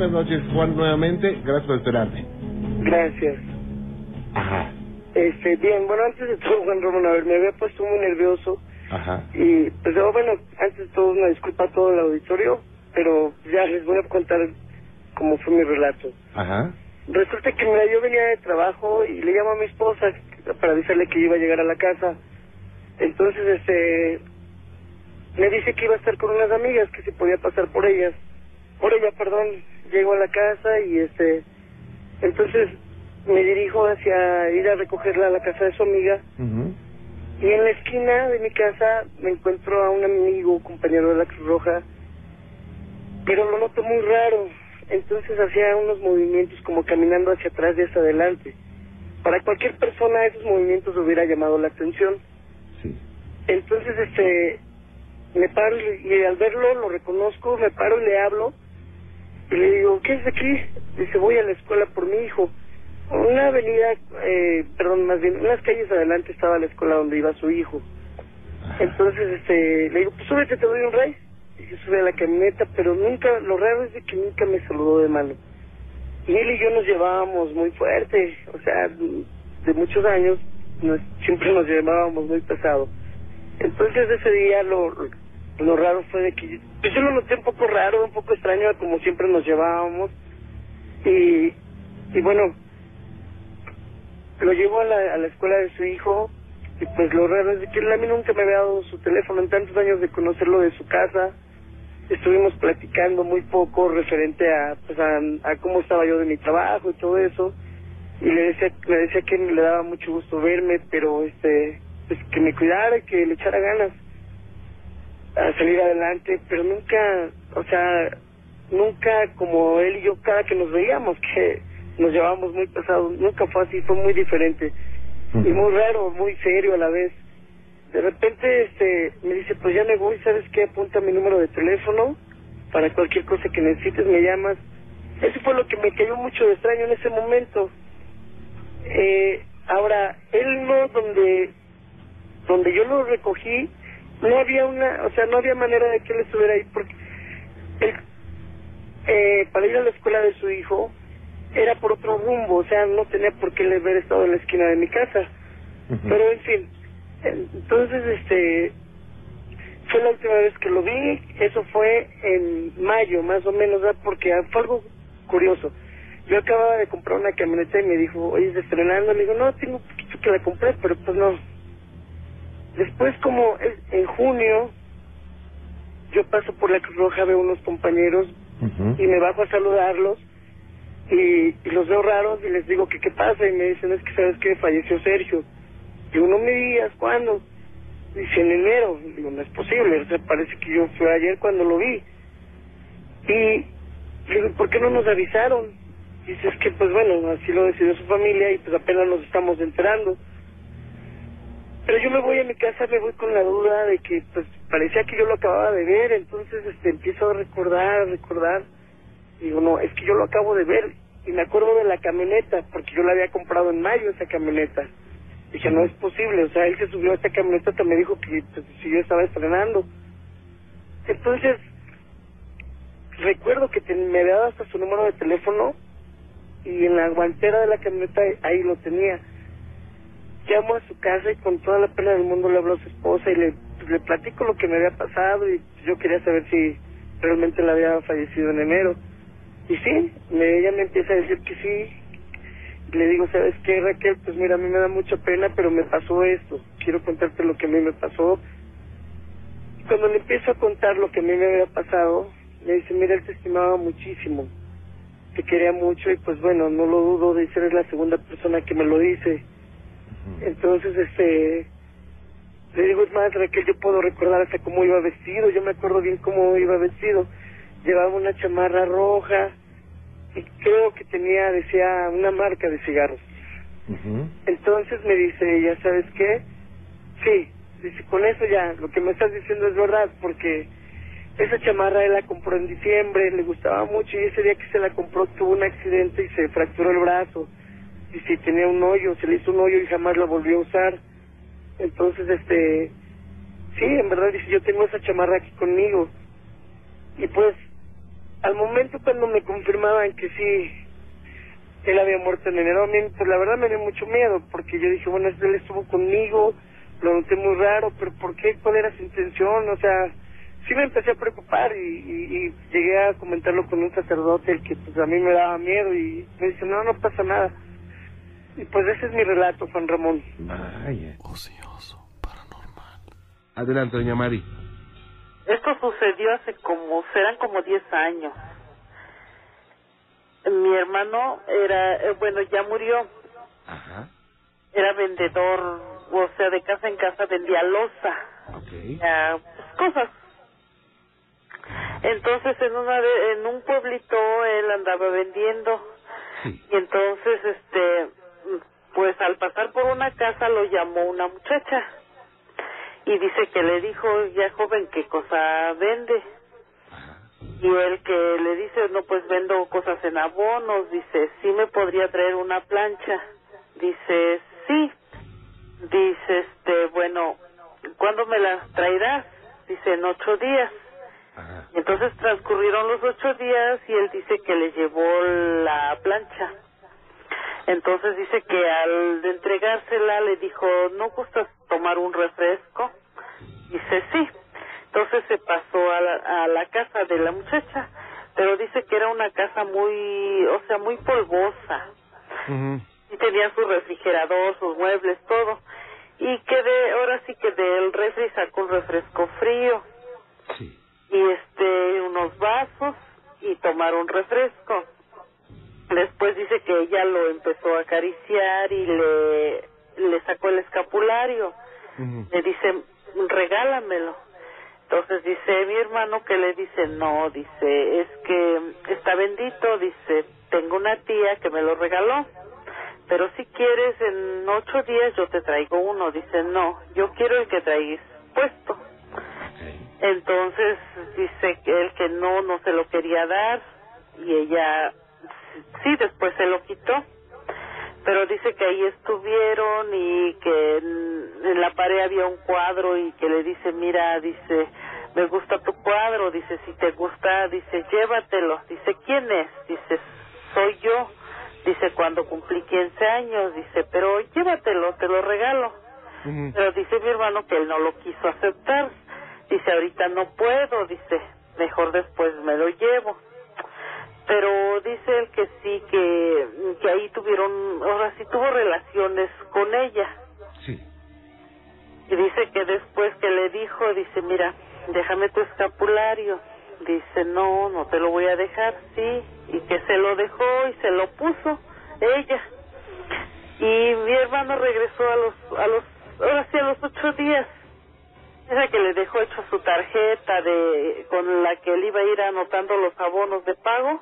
buenas noches, Juan, nuevamente. Gracias por esperarme. Gracias. Ajá, Este, bien, bueno, antes de todo, Juan Ramón, a ver, me había puesto muy nervioso ajá. y, pues, oh, bueno, antes de todo, una disculpa a todo el auditorio, pero ya les voy a contar cómo fue mi relato. Ajá. Resulta que, mira, yo venía de trabajo y le llamo a mi esposa para avisarle que iba a llegar a la casa. Entonces, este, me dice que iba a estar con unas amigas, que si podía pasar por ellas. Por ella, perdón, llego a la casa y, este, entonces me dirijo hacia ir a recogerla a la casa de su amiga. Y en la esquina de mi casa me encuentro a un amigo, compañero de la Cruz Roja, pero lo noto muy raro. Entonces hacía unos movimientos como caminando hacia atrás y hacia adelante. Para cualquier persona esos movimientos hubiera llamado la atención. Sí. Entonces, este, me paro y, y al verlo lo reconozco, me paro y le hablo y le digo, ¿qué es de aquí? Dice, voy a la escuela por mi hijo. Una avenida, eh, perdón, más bien, unas calles adelante estaba la escuela donde iba su hijo. Entonces, este, le digo, pues súbete, te doy un rey. Y se sube a la camioneta, pero nunca, lo raro es de que nunca me saludó de mano. Y él y yo nos llevábamos muy fuerte, o sea, de muchos años, nos- siempre nos llevábamos muy pesado. Entonces ese día lo, lo raro fue de que, pues yo lo noté un poco raro, un poco extraño como siempre nos llevábamos. Y, y bueno, lo llevo a la, a la escuela de su hijo y pues lo raro es de que él a mí nunca me había dado su teléfono en tantos años de conocerlo de su casa. Estuvimos platicando muy poco referente a, pues a, a cómo estaba yo de mi trabajo y todo eso. Y le decía, le decía que le daba mucho gusto verme, pero este, pues que me cuidara, que le echara ganas a salir adelante, pero nunca, o sea, nunca como él y yo cada que nos veíamos, que nos llevábamos muy pesados, nunca fue así, fue muy diferente y muy raro, muy serio a la vez. De repente este me dice, pues ya me voy, ¿sabes qué? Apunta mi número de teléfono para cualquier cosa que necesites, me llamas. Eso fue lo que me cayó mucho de extraño en ese momento. Eh, ahora, él no, donde, donde yo lo recogí, no había una, o sea, no había manera de que él estuviera ahí porque él, eh, para ir a la escuela de su hijo era por otro rumbo, o sea, no tenía por qué haber estado en la esquina de mi casa. Pero en fin, entonces este fue la última vez que lo vi, eso fue en mayo más o menos, ¿verdad? porque fue algo curioso. Yo acababa de comprar una camioneta y me dijo, oye, ¿es estrenando? Le digo, no, tengo un poquito que la compré, pero pues no. Después como es- en junio, yo paso por la Cruz Roja, veo unos compañeros y me bajo a saludarlos y, y los veo raros y les digo que qué pasa y me dicen es que sabes que falleció Sergio digo no me digas cuándo dice en enero digo no es posible o sea parece que yo fui ayer cuando lo vi y digo ¿por qué no nos avisaron? dice es que pues bueno así lo decidió su familia y pues apenas nos estamos enterando pero yo me voy a mi casa, me voy con la duda de que pues parecía que yo lo acababa de ver, entonces este empiezo a recordar, a recordar. Digo, no, es que yo lo acabo de ver y me acuerdo de la camioneta, porque yo la había comprado en mayo esa camioneta. Dije, no es posible, o sea, él se subió a esta camioneta, me dijo que pues, si yo estaba estrenando. Entonces, recuerdo que te- me había dado hasta su número de teléfono y en la guantera de la camioneta ahí lo tenía llamo a su casa y con toda la pena del mundo le hablo a su esposa y le, le platico lo que me había pasado y yo quería saber si realmente la había fallecido en enero. Y sí, ella me empieza a decir que sí. Y le digo, ¿sabes qué, Raquel? Pues mira, a mí me da mucha pena, pero me pasó esto. Quiero contarte lo que a mí me pasó. Y cuando le empiezo a contar lo que a mí me había pasado, me dice, mira, él te estimaba muchísimo. Te quería mucho y pues bueno, no lo dudo de ser la segunda persona que me lo dice. Entonces, este, le digo, es más, Raquel, yo puedo recordar hasta cómo iba vestido, yo me acuerdo bien cómo iba vestido. Llevaba una chamarra roja y creo que tenía, decía, una marca de cigarros. Entonces me dice ella, ¿sabes qué? Sí, dice, con eso ya, lo que me estás diciendo es verdad, porque esa chamarra él la compró en diciembre, le gustaba mucho y ese día que se la compró tuvo un accidente y se fracturó el brazo. Y si tenía un hoyo, se le hizo un hoyo y jamás la volvió a usar. Entonces, este, sí, en verdad dice, yo tengo esa chamarra aquí conmigo. Y pues, al momento cuando me confirmaban que sí, él había muerto en enero, pues la verdad me dio mucho miedo, porque yo dije, bueno, él estuvo conmigo, lo noté muy raro, pero ¿por qué? ¿Cuál era su intención? O sea, sí me empecé a preocupar y, y llegué a comentarlo con un sacerdote, el que pues a mí me daba miedo y me dice, no, no pasa nada. Y pues ese es mi relato, Juan Ramón. Vaya. Ocioso, paranormal. Adelante, doña Mari. Esto sucedió hace como, serán como 10 años. Mi hermano era, eh, bueno, ya murió, Ajá. era vendedor, o sea, de casa en casa vendía loza, Ok. ya, pues, cosas. Entonces en una de- en un pueblito él andaba vendiendo Sí. y entonces este pues al pasar por una casa lo llamó una muchacha y dice que le dijo ya joven qué cosa vende Ajá. y él que le dice no pues vendo cosas en abonos dice sí me podría traer una plancha dice sí dice este bueno ¿cuándo me la traerás? dice en ocho días Ajá. entonces transcurrieron los ocho días y él dice que le llevó la plancha. Entonces dice que al entregársela le dijo, ¿no gustas tomar un refresco? Dice, sí. Entonces se pasó a la, a la casa de la muchacha, pero dice que era una casa muy, o sea, muy polvosa. Y tenía su refrigerador, sus muebles, todo. Y que de, ahora sí que del refri sacó un refresco frío Sí. y este unos vasos y tomar un refresco. Después dice que ella lo empezó a acariciar y le le sacó el escapulario. Le dice, "Regálamelo." Entonces dice mi hermano que le dice, "No, dice, es que está bendito, dice, tengo una tía que me lo regaló." Pero si quieres, en ocho días yo te traigo uno. Dice, no, yo quiero el que traes puesto. Entonces dice que él que no, no se lo quería dar y ella sí después se lo quitó. Pero dice que ahí estuvieron y que en, en la pared había un cuadro y que le dice, mira, dice, me gusta tu cuadro, dice, si te gusta, dice, llévatelo. Dice, ¿quién es? Dice, soy yo. Dice, cuando cumplí 15 años, dice, pero llévatelo, te lo regalo. Pero dice mi hermano que él no lo quiso aceptar. Dice, ahorita no puedo, dice, mejor después me lo llevo. Pero dice él que sí, que, que ahí tuvieron, ahora sí tuvo relaciones con ella. Sí. Y dice que después que le dijo, dice, mira, déjame tu escapulario. Dice, no, no te lo voy a dejar, sí. Y que se lo dejó y se lo puso ella. Y mi hermano regresó a los, a los, ahora sí a los ocho días. Dice que le dejó hecho su tarjeta de, con la que él iba a ir anotando los abonos de pago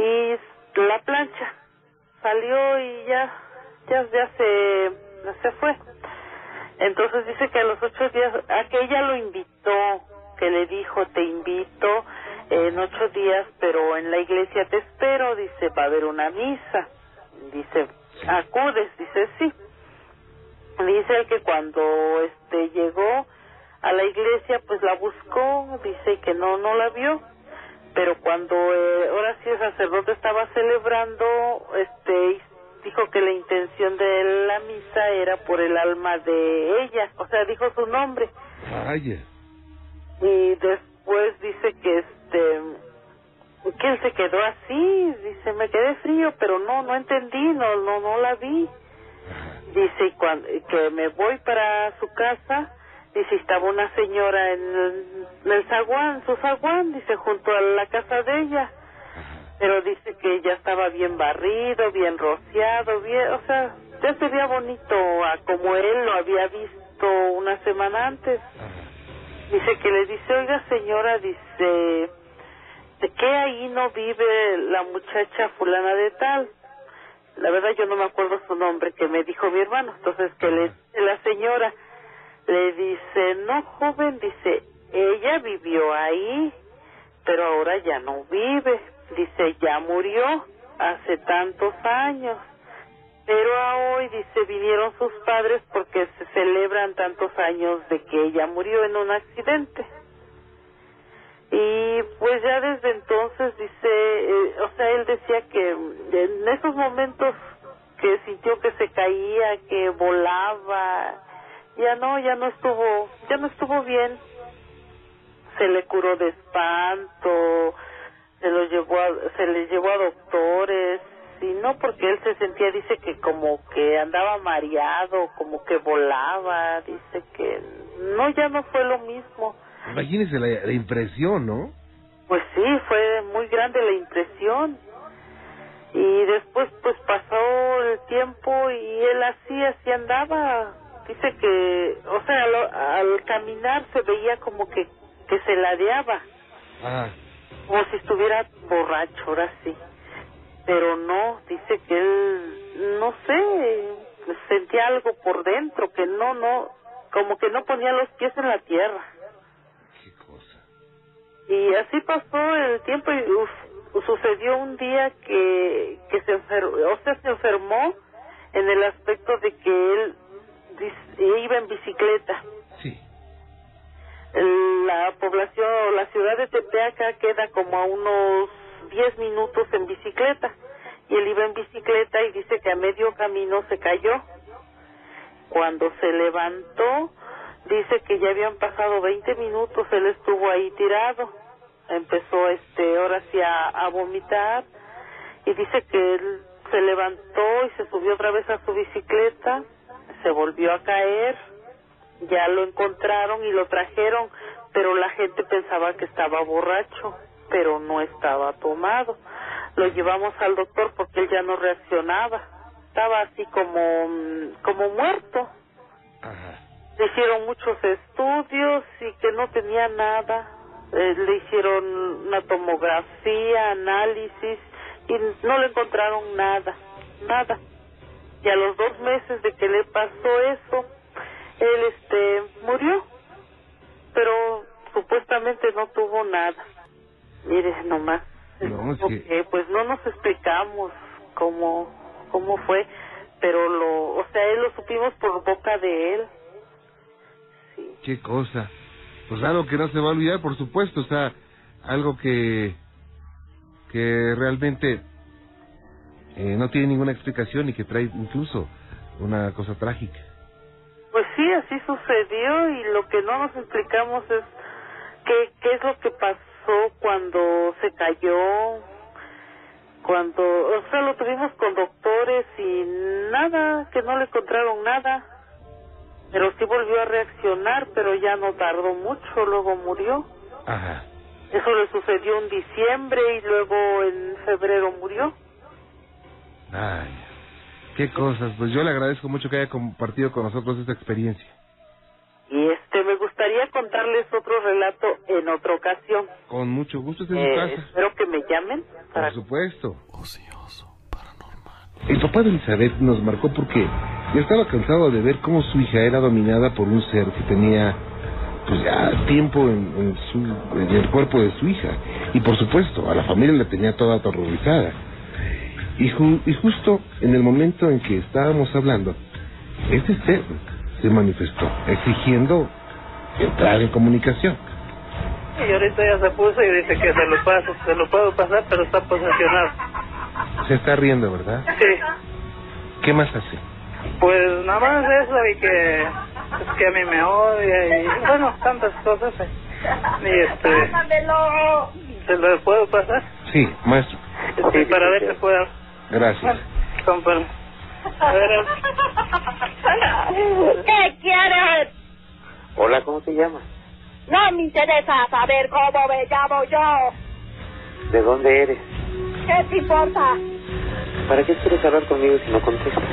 y la plancha. Salió y ya, ya, ya se, se fue. Entonces dice que a los ocho días, a que ella lo invitó, que le dijo, te invito en ocho días, pero en la iglesia te espero, dice, va a haber una misa. Dice, acudes, dice, sí. Dice que cuando este llegó a la iglesia, pues la buscó, dice que no, no la vio. Pero cuando eh, ahora sí el sacerdote estaba celebrando, este dijo que la intención de la misa era por el alma de ella, o sea, dijo su nombre. Vaya. Y después dice que este que él se quedó así, dice, me quedé frío, pero no no entendí, no no no la vi. Dice y cuando, que me voy para su casa, dice estaba una señora en el, en el zaguán, su zaguán, dice junto a la casa de ella, pero dice que ya estaba bien barrido, bien rociado, bien, o sea, ya se veía bonito a como él lo había visto una semana antes. Dice que le dice, oiga señora, dice, ¿de qué ahí no vive la muchacha fulana de tal? La verdad yo no me acuerdo su nombre que me dijo mi hermano. Entonces que le la señora le dice, no joven, dice, ella vivió ahí, pero ahora ya no vive. Dice, ya murió hace tantos años. Pero a hoy, dice, vinieron sus padres porque se celebran tantos años de que ella murió en un accidente. Y pues ya desde entonces dice, eh, o sea, él decía que en esos momentos que sintió que se caía, que volaba, ya no, ya no estuvo, ya no estuvo bien. Se le curó de espanto, se lo llevó a, se le llevó a doctores y no porque él se sentía dice que como que andaba mareado, como que volaba, dice que no ya no fue lo mismo. Imagínese la, la impresión, ¿no? Pues sí, fue muy grande la impresión. Y después pues pasó el tiempo y él así, así andaba. Dice que, o sea, al, al caminar se veía como que, que se ladeaba, Ah, como si estuviera borracho, ahora sí. Pero no, dice que él, no sé, sentía algo por dentro, que no, no, como que no ponía los pies en la tierra. qué cosa. Y así pasó el tiempo y uf, sucedió un día que, que se enfermó, o sea, se enfermó en el aspecto de que él iba en bicicleta. Sí. La población, la ciudad de Tepeaca queda como a unos 10 minutos en bicicleta. Y él iba en bicicleta y dice que a medio camino se cayó. Cuando se levantó, dice que ya habían pasado 20 minutos, él estuvo ahí tirado. Empezó, este, ahora sí a, a vomitar. Y dice que él se levantó y se subió otra vez a su bicicleta, se volvió a caer ya lo encontraron y lo trajeron, pero la gente pensaba que estaba borracho, pero no estaba tomado. Lo llevamos al doctor porque él ya no reaccionaba, estaba así como, mm, como muerto. Ajá. Le hicieron muchos estudios y que no tenía nada. Eh, le hicieron una tomografía, análisis y no le encontraron nada, nada. Y a los dos meses de que le pasó eso, él este murió, pero supuestamente no tuvo nada. Mire nomás, No, es como que- que, pues no nos explicamos cómo cómo fue, pero lo, o sea, él lo supimos por boca de él. Sí. Qué cosa. Pues algo que no se va a olvidar, por supuesto, o sea, algo que que realmente eh, no tiene ninguna explicación y que trae incluso una cosa trágica. Pues sí, así sucedió y lo que no nos explicamos es qué, qué es lo que pasó cuando se cayó, cuando, o sea, lo tuvimos con doctores y nada, que no le encontraron nada, pero sí volvió a reaccionar, pero ya no tardó mucho, luego murió. Ajá. Eso le sucedió en diciembre y luego en febrero murió. Ay, qué cosas. Pues yo le agradezco mucho que haya compartido con nosotros esta experiencia. Y este, me gustaría contarles otro relato en otra ocasión. Con mucho gusto, está en Eh, su casa. espero que me llamen para Por supuesto. Ocioso, paranormal. El papá de Elizabeth nos marcó porque ya estaba cansado de ver cómo su hija era dominada por un ser que tenía pues ya tiempo en, en su, en el cuerpo de su hija. Y por supuesto, a la familia la tenía toda aterrorizada. Y, ju- y justo en el momento en que estábamos hablando, este ser se manifestó exigiendo entrar en comunicación. Y ahorita ya se puso y dice que se lo paso, se lo puedo pasar, pero está posesionado. Se está riendo, ¿verdad? Sí, ¿Qué más hace? pues nada más eso y que, es que a mí me odia y bueno, tantas cosas. eh. Y este, ¿se lo puedo pasar? Sí, maestro. Sí, para ver si puedo. Gracias. ¿Qué quieres? Hola, ¿cómo te llamas? No me interesa saber cómo me llamo yo. ¿De dónde eres? ¿Qué te importa? ¿Para qué quieres hablar conmigo si no contestas?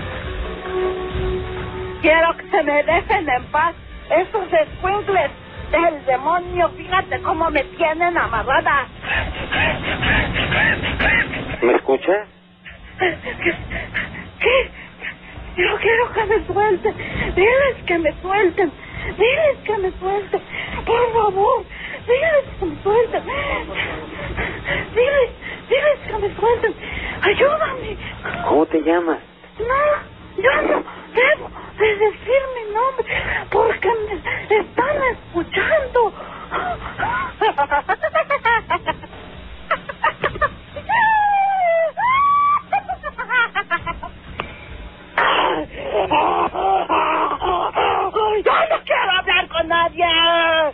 Quiero que se me dejen en paz. Esos escuincles del demonio, fíjate cómo me tienen amarrada. ¿Me escuchas? ¿Qué? Yo quiero que me suelten. Diles que me suelten. Diles que me suelten. Por favor. Diles que me suelten. Diles, diles que me suelten. Ayúdame. ¿Cómo te llamas? No, yo no debo de decir mi nombre porque me están escuchando. Yo no quiero hablar con nadie.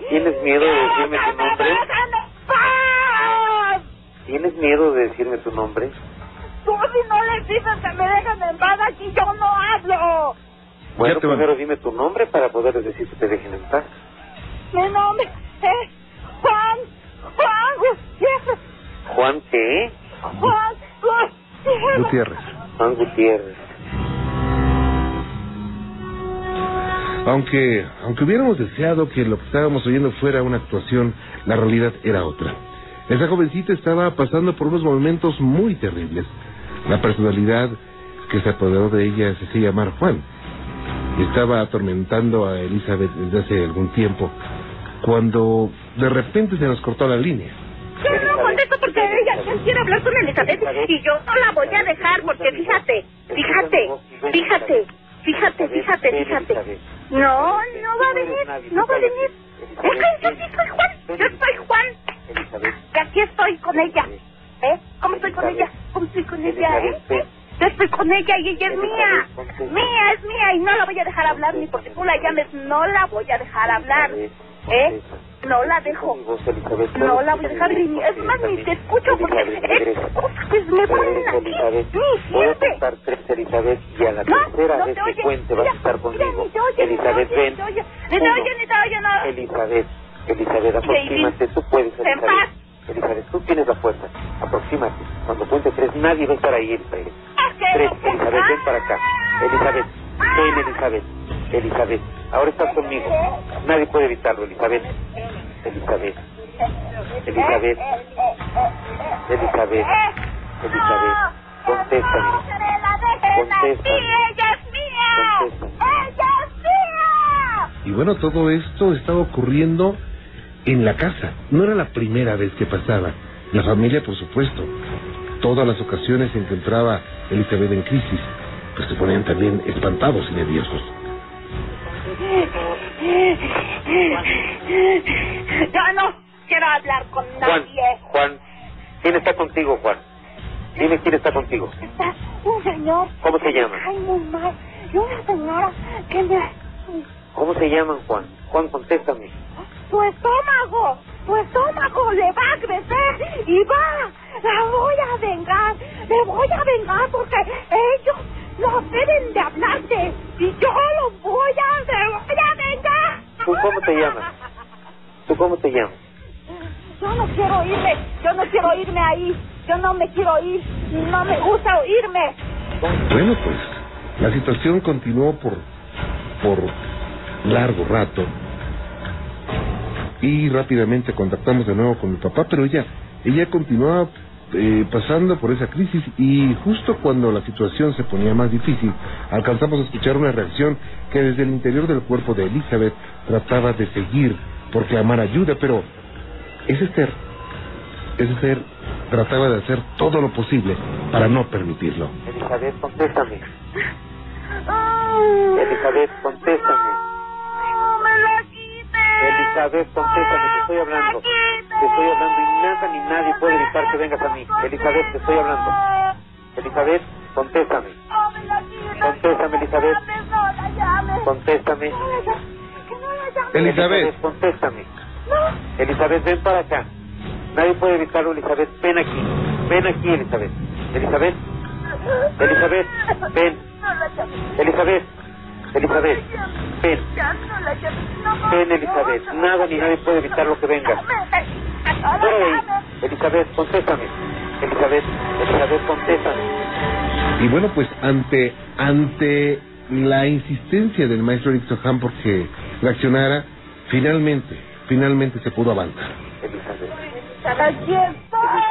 ¿Tienes miedo de decirme tu nombre? ¡Déjame en paz! ¿Tienes miedo de decirme tu nombre? Tú si no les dices que me dejen en paz aquí, yo no hablo. Bueno, primero dime tu nombre para poder decir que te dejen en paz. Mi nombre es Juan, Juan Gutiérrez, ¿Juan qué? Juan Gutiérrez. Gutiérrez. Juan Gutiérrez. Aunque, aunque hubiéramos deseado que lo que estábamos oyendo fuera una actuación, la realidad era otra. Esa jovencita estaba pasando por unos momentos muy terribles. La personalidad que se apoderó de ella se hacía llamar Juan. Estaba atormentando a Elizabeth desde hace algún tiempo, cuando de repente se nos cortó la línea. Yo no contesto porque ella quiere hablar con Elizabeth y yo no la voy a dejar porque fíjate, fíjate, fíjate, fíjate, fíjate, fíjate. No, no va a venir, no va a venir. Es que yo sí soy Juan, yo soy Juan. Y aquí estoy con ella. ¿Eh? ¿Cómo estoy con ella? ¿Cómo estoy con ella? ¿Eh? Yo estoy con ella y ella es mía. Mía, es mía y no la voy a dejar hablar ni porque tú la llames, no la voy a dejar hablar. ¿Eh? No la dejo. No la voy a dejar ni, es más, ni te escucho porque es cosas que me ponen aquí. Ni Voy a contar tres, Elizabeth, y a la No, tercera no vez que cuente vas a estar conmigo. Elizabeth, ven. Ni te oye, ni te oye, no. Elizabeth, Elizabeth, aproxímate, tú puedes. Elizabeth. Elizabeth, tú tienes la fuerza. Aproxímate. Cuando cuente tres, nadie va a estar ahí, Elizabeth. Tres, no Elizabeth, ven para acá. Elizabeth, ven, Elizabeth. Elizabeth, ahora estás conmigo. Nadie puede evitarlo, Elizabeth. Elizabeth, Elizabeth, Elizabeth, Elizabeth, contéstame. Contéstame. ¡Ella es mía! Contéstame. ¡Ella es mía! Y bueno, todo esto estaba ocurriendo en la casa. No era la primera vez que pasaba. La familia, por supuesto. Todas las ocasiones en que entraba Elizabeth en crisis, pues se ponían también espantados y nerviosos. Yo no quiero hablar con Juan, nadie. Juan, ¿quién está contigo, Juan? Dime quién está contigo. Está un señor. ¿Cómo se llama? Ay, muy mal. Y una señora que me... ¿Cómo se llaman, Juan? Juan, contéstame. Tu estómago, tu estómago le va a crecer y va, la voy a vengar, le voy a vengar porque ellos no deben de hablarte y yo los voy a, le voy a vengar. ¿Tú cómo te llamas? ¿Tú cómo te llamas? Yo no quiero irme, yo no quiero irme ahí, yo no me quiero ir, no me gusta oírme. Bueno, pues la situación continuó por, por largo rato. Y rápidamente contactamos de nuevo con mi papá, pero ella, ella continuaba eh, pasando por esa crisis y justo cuando la situación se ponía más difícil, alcanzamos a escuchar una reacción que desde el interior del cuerpo de Elizabeth trataba de seguir por clamar ayuda, pero ese ser, ese ser trataba de hacer todo lo posible para no permitirlo. Elizabeth, contéstame. Elizabeth, contéstame. no me la Elizabeth, contéstame, te estoy hablando. Te estoy hablando y nada ni nadie puede evitar que vengas a mí. Elizabeth, te estoy hablando. Elizabeth, contéstame. Contéstame, Elizabeth. Contéstame. Que. Elizabeth. contéstame. Elizabeth, ven para acá. Nadie puede evitarlo, Elizabeth. Ven aquí. Ven aquí, Elizabeth. Elizabeth. Elizabeth, ven. Elizabeth. Elizabeth. Ven. Ven, Elizabeth. Nada ni nadie puede evitar lo que venga. Llames. Elizabeth, contéstame. Elizabeth, Elizabeth, contéstame. Y bueno, pues ante ante la insistencia del maestro Eric Soham porque reaccionara, finalmente, finalmente se pudo avanzar. Elizabeth. Aquí estoy.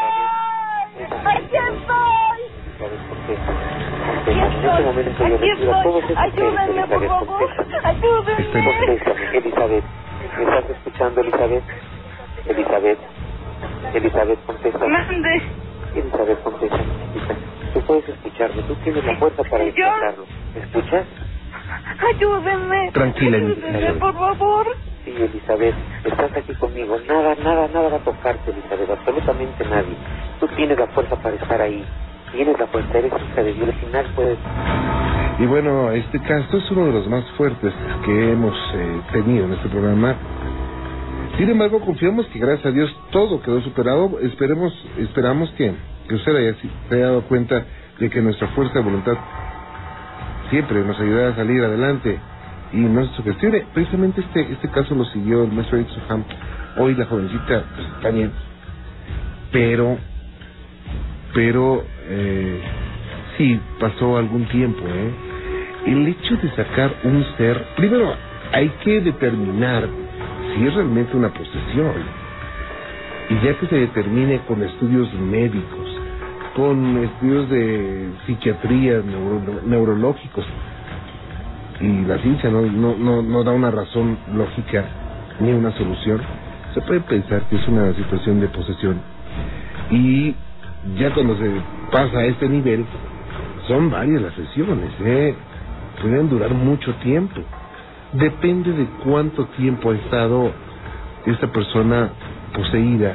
Aquí estoy. Elizabeth, En este momento yo Aquí retiro todos esos Ayúdenme, por Elizabeth, favor. Ayúdenme. Elizabeth. ¿Me estás escuchando, Elizabeth? Elizabeth. Elizabeth, contéstame. Mande. Elizabeth, contéstame. Tú puedes escucharme. Tú tienes la fuerza para escucharlo. ¿Me escuchas? Ayúdenme. Tranquila, Elizabeth. por favor. Sí, Elizabeth, estás aquí conmigo. Nada, nada, nada va a tocarte, Elizabeth. Absolutamente nadie. Tú tienes la fuerza para estar ahí. Tienes la hija de Dios y nadie puede... Y bueno, este caso es uno de los más fuertes que hemos eh, tenido en este programa. Sin embargo, confiamos que gracias a Dios todo quedó superado. Esperemos, esperamos que, que usted haya, se dado cuenta de que nuestra fuerza de voluntad siempre nos ayudará a salir adelante y no se sugestione. Precisamente este, este caso lo siguió el maestro Ham. Hoy la jovencita pues, está pero, pero eh, sí pasó algún tiempo, ¿eh? El hecho de sacar un ser, primero hay que determinar si es realmente una posesión. Y ya que se determine con estudios médicos, con estudios de psiquiatría, neuro- neurológicos, y la ciencia no, no, no, no da una razón lógica ni una solución, se puede pensar que es una situación de posesión. Y ya cuando se pasa a este nivel, son varias las sesiones, ¿eh? pueden durar mucho tiempo. Depende de cuánto tiempo ha estado esta persona poseída,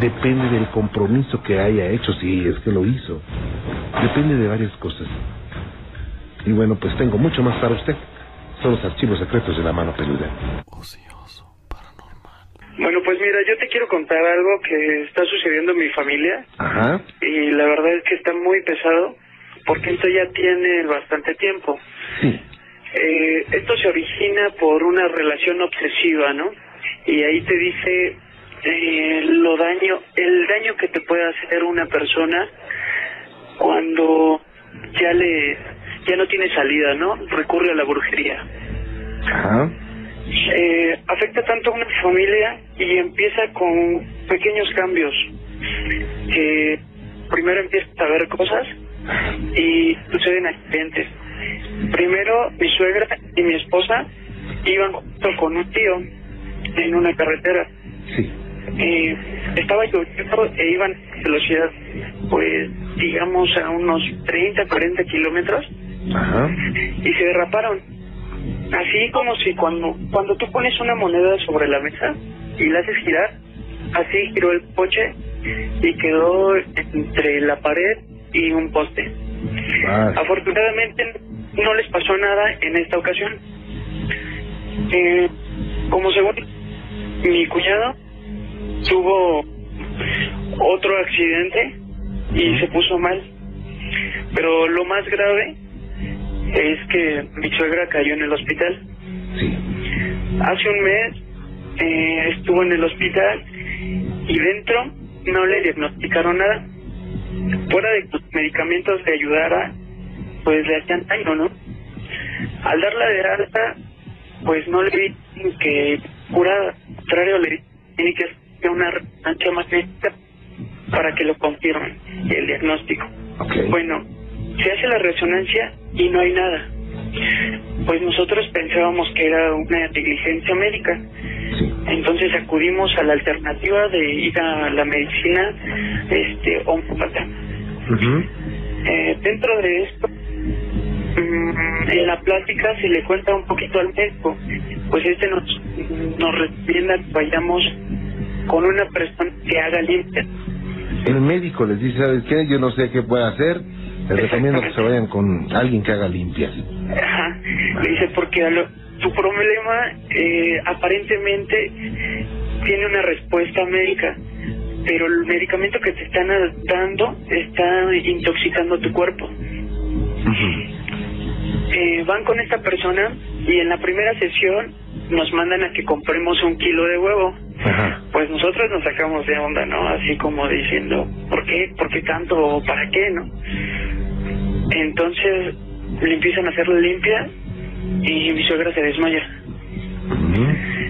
depende del compromiso que haya hecho, si es que lo hizo. Depende de varias cosas. Y bueno, pues tengo mucho más para usted. Son los archivos secretos de la mano peluda. Paranormal. Bueno, pues mira, yo te quiero contar algo que está sucediendo en mi familia Ajá. y la verdad es que está muy pesado porque esto ya tiene bastante tiempo. Sí. Eh, esto se origina por una relación obsesiva, ¿no? Y ahí te dice eh, lo daño, el daño que te puede hacer una persona cuando ya le, ya no tiene salida, ¿no? Recurre a la brujería. Ajá. Eh, afecta tanto a una familia y empieza con pequeños cambios. Que primero empiezas a ver cosas y suceden accidentes. Primero, mi suegra y mi esposa iban junto con un tío en una carretera. Sí. Eh, estaba lloviendo e iban a velocidad, pues, digamos, a unos 30, 40 kilómetros Ajá. y se derraparon. Así como si cuando, cuando tú pones una moneda sobre la mesa y la haces girar, así giró el coche y quedó entre la pared y un poste. Afortunadamente no les pasó nada en esta ocasión. Eh, como según mi cuñado tuvo otro accidente y se puso mal. Pero lo más grave es que mi suegra cayó en el hospital. sí. Hace un mes eh, estuvo en el hospital y dentro no le diagnosticaron nada. Fuera de que los medicamentos le ayudara, pues le hacían daño, ¿no? Al darla de alta, pues no le vi que curada. Al contrario, le tiene que hacer una resonancia magnética para que lo confirmen el diagnóstico. Bueno, se hace la resonancia y no hay nada. Pues nosotros pensábamos que era una negligencia médica. Sí. Entonces acudimos a la alternativa de ir a la medicina este homópata. Ujú. Eh, dentro de esto, mm, en la plática se le cuenta un poquito al médico, pues este nos, nos recomienda que vayamos con una persona que haga limpia. El médico les dice, ¿sabes qué? Yo no sé qué puede hacer. Les recomiendo que se vayan con alguien que haga limpias. Ajá. Le dice, porque lo- tu problema eh, aparentemente tiene una respuesta médica, pero el medicamento que te están dando está intoxicando tu cuerpo. Eh, van con esta persona y en la primera sesión nos mandan a que compremos un kilo de huevo. Ajá. Pues nosotros nos sacamos de onda, ¿no? Así como diciendo, ¿por qué? ¿Por qué tanto? ¿O para qué? ¿No? Entonces le empiezan a hacer la limpia y mi suegra se desmaya.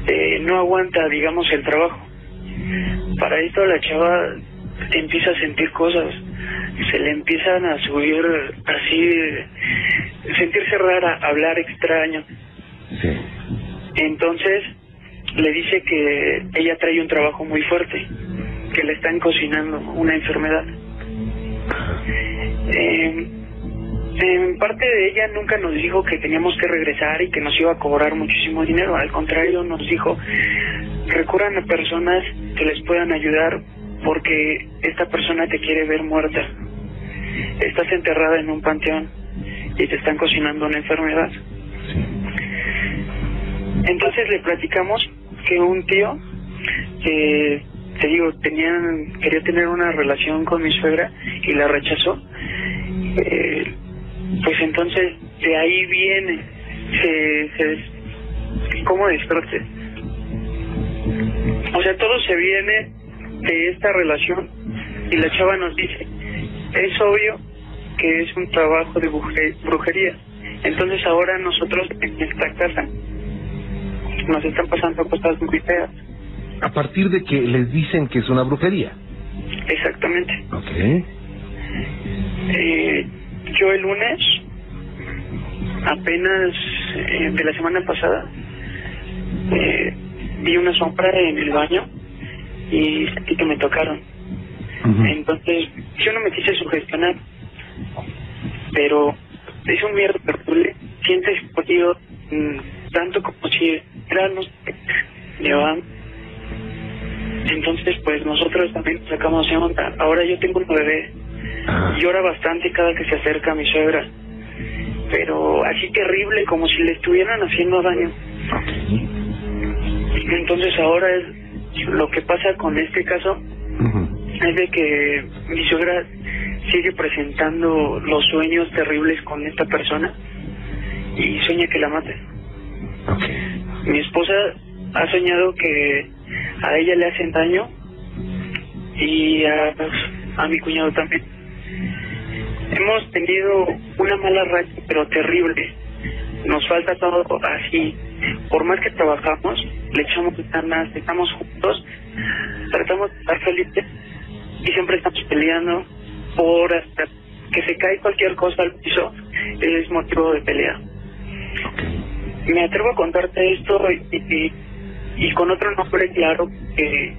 Eh, no aguanta, digamos, el trabajo. Para esto la chava empieza a sentir cosas. Se le empiezan a subir así, sentirse rara, hablar extraño. Sí. Entonces le dice que ella trae un trabajo muy fuerte, que le están cocinando una enfermedad. Eh, En parte de ella nunca nos dijo que teníamos que regresar y que nos iba a cobrar muchísimo dinero. Al contrario, nos dijo, recurran a personas que les puedan ayudar porque esta persona te quiere ver muerta. Estás enterrada en un panteón y te están cocinando una enfermedad. Entonces le platicamos que un tío, que te digo, tenían, quería tener una relación con mi suegra y la rechazó. Eh, pues entonces de ahí viene, se, se ¿cómo decirte? O sea, todo se viene de esta relación y la chava nos dice, es obvio que es un trabajo de brujería. Entonces ahora nosotros en esta casa nos están pasando cosas muy feas. A partir de que les dicen que es una brujería. Exactamente. Ok. Eh, yo el lunes, apenas eh, de la semana pasada, eh, vi una sombra en el baño y sentí que me tocaron. Entonces, yo no me quise sugestionar, pero es un miedo terrible. Sientes frío mm, tanto como si eran llevaban. Entonces, pues nosotros también sacamos de onda. Ahora yo tengo un bebé. Llora bastante cada que se acerca a mi suegra. Pero así terrible, como si le estuvieran haciendo daño. Entonces ahora es lo que pasa con este caso es de que mi suegra sigue presentando los sueños terribles con esta persona y sueña que la mate. Mi esposa ha soñado que a ella le hacen daño y a, a mi cuñado también. Hemos tenido una mala racha, pero terrible. Nos falta todo así. Por más que trabajamos, le echamos ganas, estamos juntos, tratamos de estar felices y siempre estamos peleando por hasta que se cae cualquier cosa al piso, es motivo de pelea. Me atrevo a contarte esto y, y, y con otro nombre claro que,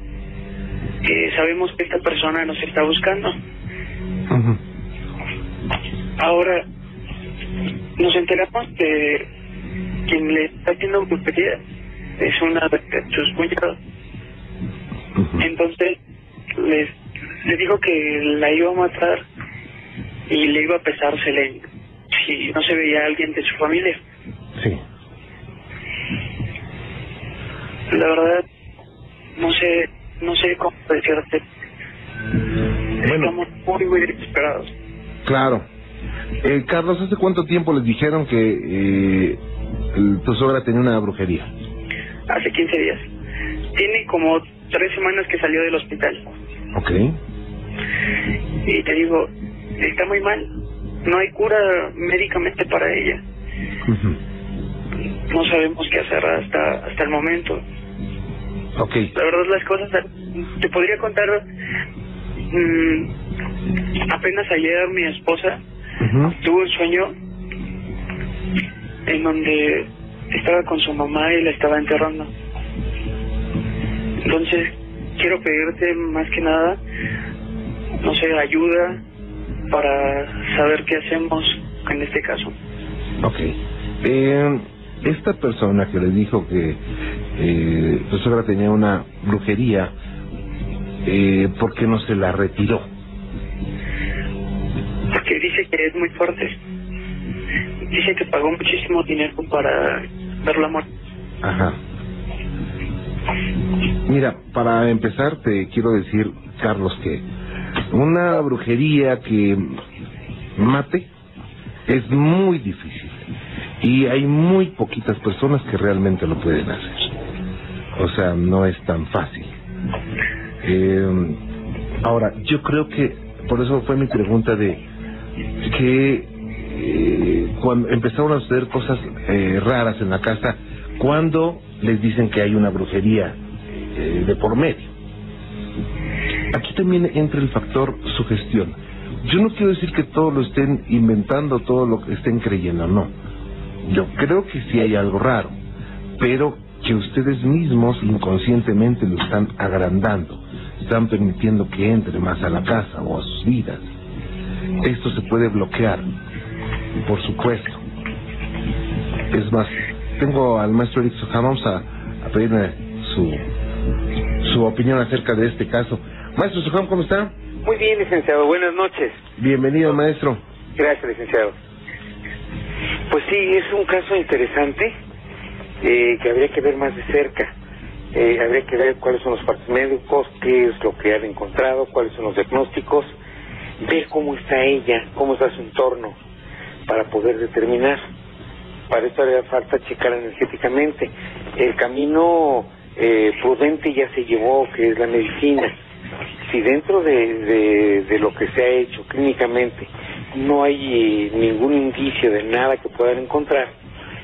que sabemos que esta persona nos está buscando. Ahora, nos enteramos que quien le está haciendo brujería es una de sus cuñados. Entonces, les, le dijo que la iba a matar y le iba a pesársele si no se veía alguien de su familia. Sí. La verdad, no sé, no sé cómo decirte. Bueno. Estamos muy, muy desesperados. Claro. Eh, Carlos, ¿hace cuánto tiempo les dijeron que eh, el- tu suegra tenía una brujería? Hace 15 días. Tiene como tres semanas que salió del hospital. Ok. Y te digo, está muy mal. No hay cura médicamente para ella. No sabemos qué hacer hasta hasta el momento. Ok. La verdad las cosas, te podría contar, mm, apenas ayer mi esposa Tuvo un sueño en donde estaba con su mamá y la estaba enterrando. Entonces, quiero pedirte más que nada, no sé, ayuda para saber qué hacemos en este caso. Ok. Eh, esta persona que les dijo que eh, tu suegra tenía una brujería, eh, ¿por qué no se la retiró? Porque dice que es muy fuerte. Dice que pagó muchísimo dinero para verla muerta. Ajá. Mira, para empezar te quiero decir, Carlos, que una brujería que mate es muy difícil y hay muy poquitas personas que realmente lo pueden hacer. O sea, no es tan fácil. Eh, ahora, yo creo que, por eso fue mi pregunta de que eh, cuando empezaron a suceder cosas eh, raras en la casa, cuando les dicen que hay una brujería eh, de por medio. Aquí también entra el factor sugestión. Yo no quiero decir que todo lo estén inventando, todo lo que estén creyendo, no. Yo creo que sí hay algo raro, pero que ustedes mismos inconscientemente lo están agrandando, están permitiendo que entre más a la casa o a sus vidas. Esto se puede bloquear. por supuesto. Es más, tengo al maestro Eric vamos a, a pedirle su, su opinión acerca de este caso. Maestro Soham, ¿cómo está? Muy bien, licenciado. Buenas noches. Bienvenido, maestro. Gracias, licenciado. Pues sí, es un caso interesante eh, que habría que ver más de cerca. Eh, habría que ver cuáles son los partes médicos, qué es lo que han encontrado, cuáles son los diagnósticos, ver cómo está ella, cómo está su entorno, para poder determinar. Para esto haría falta checar energéticamente. El camino eh, prudente ya se llevó, que es la medicina. Si dentro de, de, de lo que se ha hecho clínicamente no hay eh, ningún indicio de nada que puedan encontrar,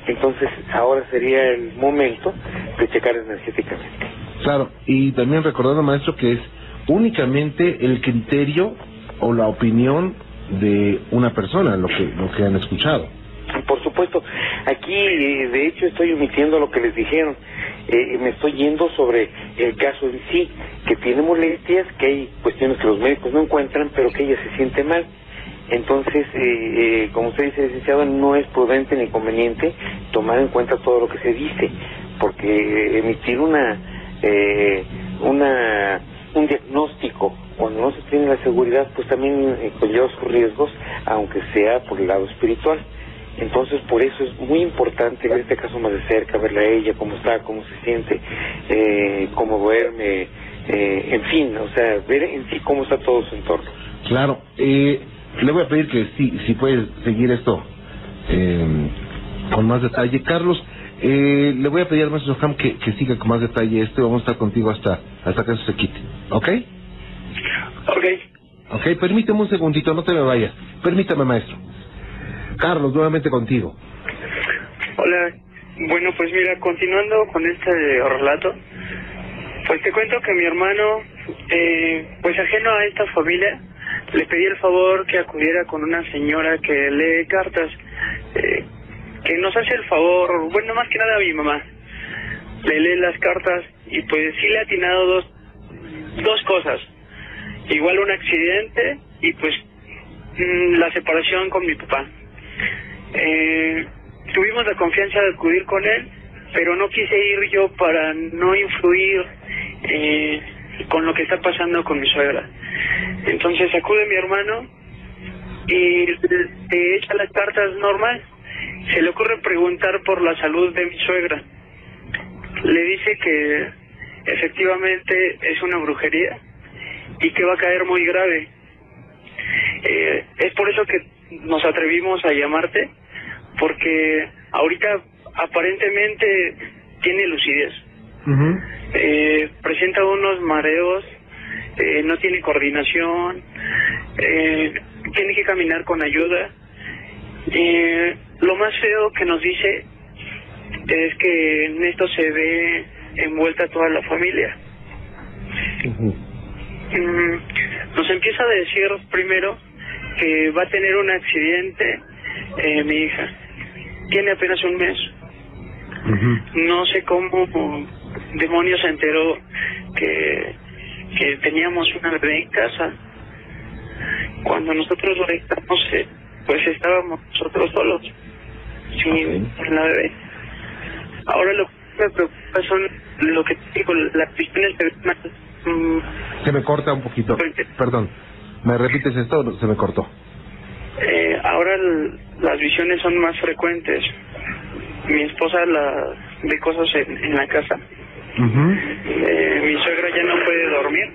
entonces ahora sería el momento de checar energéticamente. Claro, y también recordando, maestro, que es únicamente el criterio o la opinión de una persona lo que lo que han escuchado. Por supuesto, aquí eh, de hecho estoy omitiendo lo que les dijeron. Eh, me estoy yendo sobre el caso en sí, que tiene molestias, que hay cuestiones que los médicos no encuentran, pero que ella se siente mal. Entonces, eh, eh, como usted dice, licenciado, no es prudente ni conveniente tomar en cuenta todo lo que se dice, porque emitir una, eh, una, un diagnóstico cuando no se tiene la seguridad, pues también eh, conlleva sus riesgos, aunque sea por el lado espiritual. Entonces, por eso es muy importante ver este caso más de cerca, verla a ella, cómo está, cómo se siente, eh, cómo duerme, eh, en fin, o sea, ver en sí cómo está todo su entorno. Claro, eh, le voy a pedir que sí, si puede seguir esto eh, con más detalle. Carlos, eh, le voy a pedir al maestro Ham que, que siga con más detalle esto y vamos a estar contigo hasta, hasta que eso se quite. ¿Ok? Ok. Ok, permíteme un segundito, no te me vayas. Permítame, maestro. Carlos, nuevamente contigo. Hola. Bueno, pues mira, continuando con este relato, pues te cuento que mi hermano, eh, pues ajeno a esta familia, le pedí el favor que acudiera con una señora que lee cartas, eh, que nos hace el favor, bueno, más que nada a mi mamá. Le lee las cartas y pues sí le ha atinado dos, dos cosas. Igual un accidente y pues mm, la separación con mi papá. Eh, tuvimos la confianza de acudir con él, pero no quise ir yo para no influir eh, con lo que está pasando con mi suegra. Entonces acude mi hermano y le echa las cartas normal. Se le ocurre preguntar por la salud de mi suegra. Le dice que efectivamente es una brujería y que va a caer muy grave. Eh, es por eso que nos atrevimos a llamarte, porque ahorita aparentemente tiene lucidez. Eh, presenta unos mareos, eh, no tiene coordinación, eh, tiene que caminar con ayuda. Eh, lo más feo que nos dice es que en esto se ve envuelta toda la familia. Mm, nos empieza a decir primero que va a tener un accidente eh, mi hija. Tiene apenas un mes. No sé cómo demonios se enteró que, que teníamos una bebé en casa. Cuando nosotros lo dejamos, eh, pues estábamos nosotros solos, sin la bebé. Ahora lo que me preocupa son lo que digo, las visiones de. Mm, Se me corta un poquito. Perdón. ¿Me repites esto? Se me cortó. Eh, ahora el- las visiones son más frecuentes. Mi esposa la ve cosas en, en la casa. Eh, mi suegra ya no puede dormir.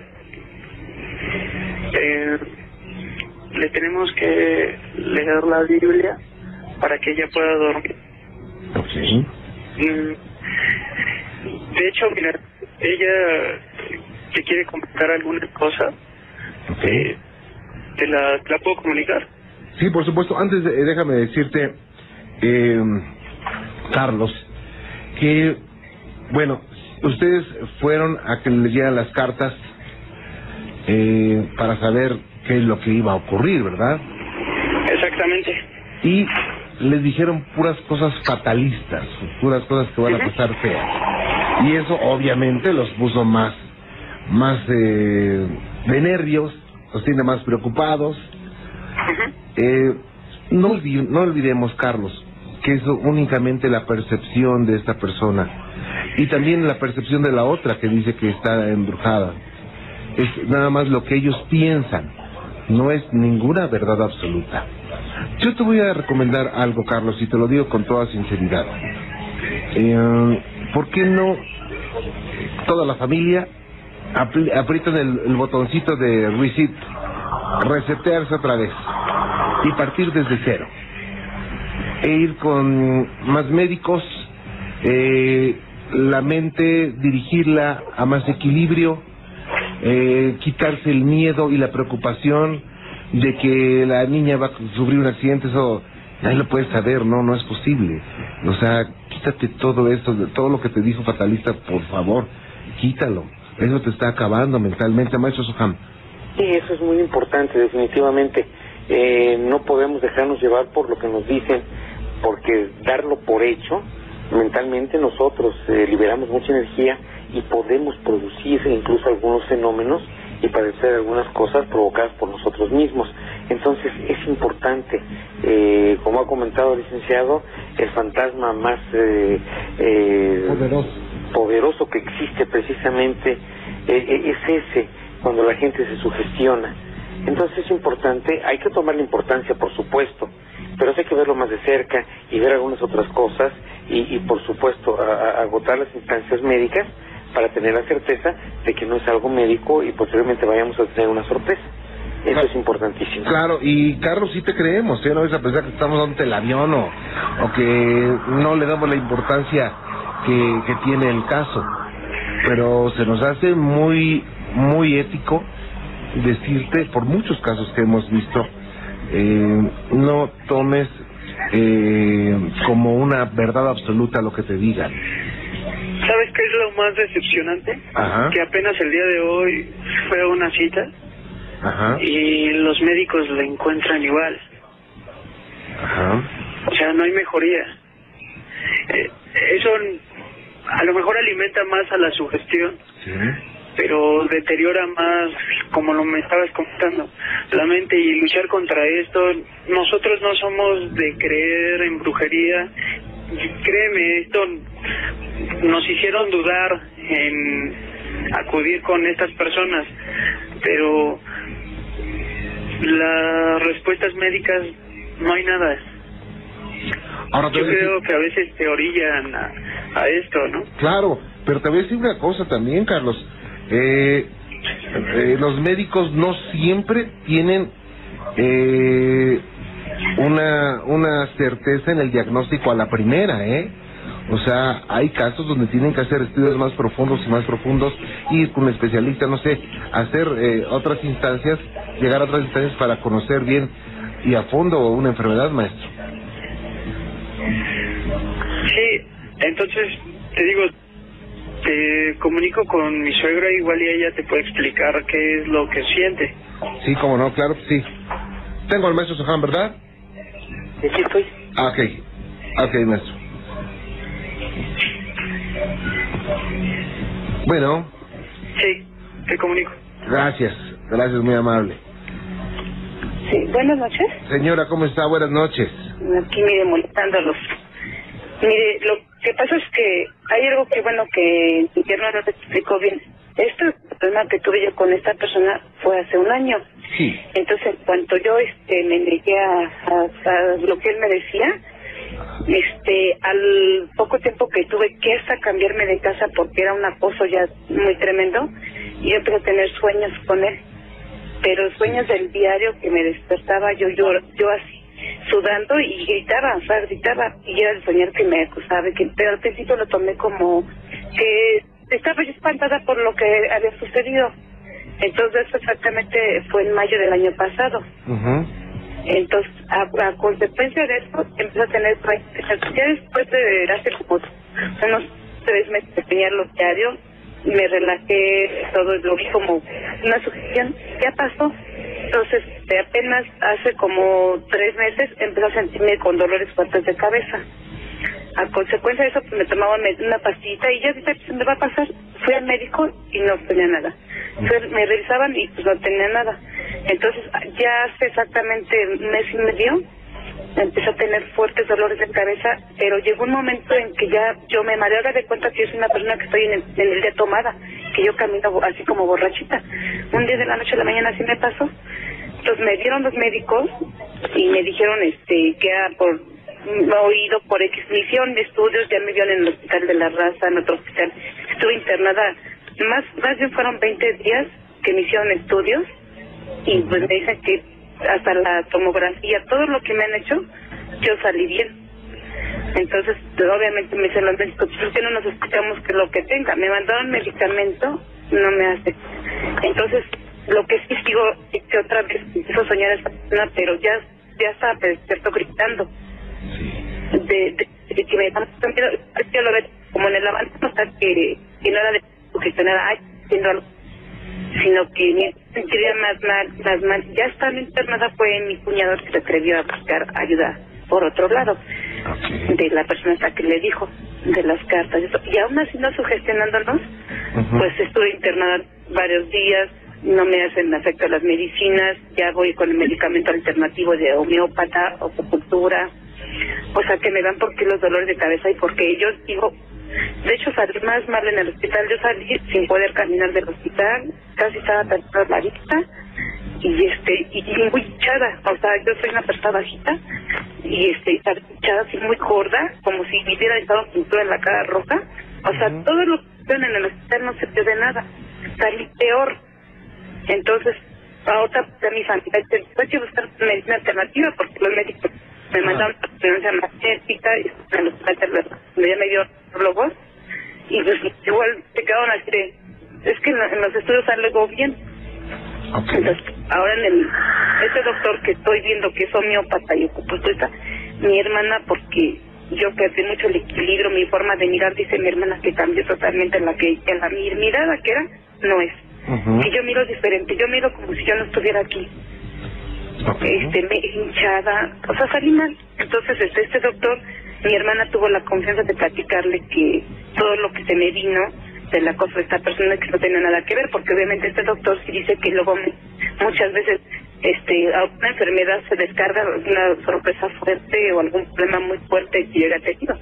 Eh, le tenemos que leer la Biblia para que ella pueda dormir. Ok. Mm, De hecho, mira, ella te quiere comentar alguna cosa. Eh, ¿Te la, te la puedo comunicar? Sí, por supuesto. Antes, de- déjame decirte, eh, Carlos, que, bueno, ustedes fueron a que le leyeran las cartas eh, para saber qué es lo que iba a ocurrir, ¿verdad? Exactamente. Y les dijeron puras cosas fatalistas, puras cosas que van a pasar feas. Y eso obviamente los puso más, más eh, de nervios, los tiene más preocupados. Eh, no, no olvidemos, Carlos, que es únicamente la percepción de esta persona y también la percepción de la otra que dice que está embrujada. Es nada más lo que ellos piensan, no es ninguna verdad absoluta. Yo te voy a recomendar algo, Carlos, y te lo digo con toda sinceridad. Eh, ¿Por qué no toda la familia aprietan el, el botoncito de reset, resetearse otra vez y partir desde cero? E ir con más médicos, eh, la mente dirigirla a más equilibrio, eh, quitarse el miedo y la preocupación de que la niña va a sufrir un accidente, eso nadie lo puede saber, no, no es posible. O sea, quítate todo esto, todo lo que te dijo Fatalista, por favor, quítalo. Eso te está acabando mentalmente, maestro Soham. Sí, eso es muy importante, definitivamente. Eh, no podemos dejarnos llevar por lo que nos dicen, porque darlo por hecho, mentalmente nosotros eh, liberamos mucha energía y podemos producir incluso algunos fenómenos y padecer algunas cosas provocadas por nosotros mismos. Entonces es importante, eh, como ha comentado el licenciado, el fantasma más eh, eh, Poderoso. Poderoso que existe precisamente es ese, cuando la gente se sugestiona. Entonces es importante, hay que tomar la importancia, por supuesto, pero hay que verlo más de cerca y ver algunas otras cosas y, y por supuesto, agotar las instancias médicas para tener la certeza de que no es algo médico y posteriormente vayamos a tener una sorpresa. Eso es importantísimo. Claro, y Carlos, sí te creemos, ¿eh? No es a pesar que estamos dando el avión o, o que no le damos la importancia que, que tiene el caso. Pero se nos hace muy, muy ético decirte, por muchos casos que hemos visto, eh, no tomes eh, como una verdad absoluta lo que te digan. ¿Sabes qué es lo más decepcionante? Ajá. Que apenas el día de hoy fue a una cita Ajá, y los médicos le encuentran igual. ajá. O sea, no hay mejoría. Eh, eso a lo mejor alimenta más a la sugestión, Sí. pero deteriora más, como lo me estabas comentando, la mente y luchar contra esto. Nosotros no somos de creer en brujería. Créeme, esto nos hicieron dudar en acudir con estas personas, pero las respuestas médicas no hay nada. Ahora Yo decir- creo que a veces te orillan a, a esto, ¿no? Claro, pero te voy a decir una cosa también, Carlos. Eh, eh, los médicos no siempre tienen eh, una, una certeza en el diagnóstico a la primera, ¿eh? O sea, hay casos donde tienen que hacer estudios más profundos y más profundos, ir con un especialista, no sé, hacer eh, otras instancias, llegar a otras instancias para conocer bien y a fondo una enfermedad, maestro. Sí, entonces te digo, te comunico con mi suegra, igual y ella te puede explicar qué es lo que siente. Sí, como no, claro que sí. Tengo al maestro Sohan, ¿verdad? Aquí estoy. Ah, ok. Ok, maestro. Bueno, Sí, te comunico. gracias. Gracias, muy amable. Sí, buenas noches. Señora, ¿cómo está? Buenas noches. Aquí, mire, molestándolos. Mire, lo que pasa es que hay algo que, bueno, que mi tierno no te explicó bien. Este problema que tuve yo con esta persona fue hace un año. Sí. Entonces, en cuanto yo este, me negué a, a- a lo que él me decía, este, al poco tiempo que tuve que hasta cambiarme de casa porque era un acoso ya muy tremendo, yo empecé a tener sueños con él. Pero sueños del diario que me despertaba yo, yo, yo así, sudando y gritaba, o sea, gritaba, y era el soñar que me acusaba, que, pero al principio lo tomé como que estaba yo espantada por lo que había sucedido. Entonces, eso exactamente fue en mayo del año pasado. Entonces, a, a consecuencia de esto, empezó a tener. Ya después de hace como unos tres meses de tenía los diarios, me relajé, todo lo vi como una sugestión. Ya pasó. Entonces, apenas hace como tres meses, empezó a sentirme con dolores fuertes de cabeza. A consecuencia de eso, pues me tomaba una pastillita y ya dije, pues me va a pasar. Fui al médico y no tenía nada. Me revisaban y pues no tenía nada. Entonces, ya hace exactamente un mes y medio, empecé a tener fuertes dolores de cabeza, pero llegó un momento en que ya yo me mareaba de cuenta que yo soy una persona que estoy en el, en el día tomada, que yo camino así como borrachita. Un día de la noche a la mañana así me pasó. Entonces me dieron los médicos y me dijeron este que era por oído por X de estudios, ya me vieron en el hospital de la raza, en otro hospital. Estuve internada, más, más bien fueron 20 días que me hicieron estudios y pues me dicen que hasta la tomografía, todo lo que me han hecho, yo salí bien. Entonces, obviamente me dicen los médicos, pues que no nos escuchamos que lo que tenga. Me mandaron medicamento, no me hace. Entonces, lo que sí sigo que otra vez empiezo a soñar esta persona, pero ya, ya estaba despierto gritando. De, de, que me da mucho miedo, que lo veo como en el avance, o sea, que, que no era de sugestionada, ay, sino que sentiría más mal, más mal. Ya estando internada fue mi cuñado que se atrevió a buscar ayuda por otro lado, de la persona hasta que le dijo de las cartas. Y aún así no sugestionándonos, pues estuve internada varios días, no me hacen efecto las medicinas, ya voy con el medicamento alternativo de homeópata, acupuntura, o sea que me dan porque los dolores de cabeza y porque yo digo, de hecho, salí más mal en el hospital. Yo salí sin poder caminar del hospital, casi estaba perdida la vista y este y, muy hinchada. O sea, yo soy una persona bajita y este hinchada así muy gorda, como si me hubiera estado pintura en la cara roja. O sea, todo lo que hicieron en el hospital no se de nada. Salí peor. Entonces, a mi familia, hay que buscar medicina alternativa porque los médicos me mandaron la magnética y en el hospital me dio globos y pues igual se quedaron así de, es que en, los estudios algo bien. Entonces, ahora en el, ese doctor que estoy viendo que es homeópata y está mi hermana, porque yo perdí mucho el equilibrio, mi forma de mirar, dice mi hermana que cambió totalmente la que en la mirada que era, no es. Y yo miro diferente, yo miro como si yo no estuviera aquí. Este, me hinchada, o sea, salí mal. Entonces, este, este doctor mi hermana tuvo la confianza de platicarle que todo lo que se me vino del acoso de esta persona que no tenía nada que ver, porque obviamente este doctor sí dice que luego muchas veces este a una enfermedad se descarga una sorpresa fuerte o algún problema muy fuerte que llega tenido.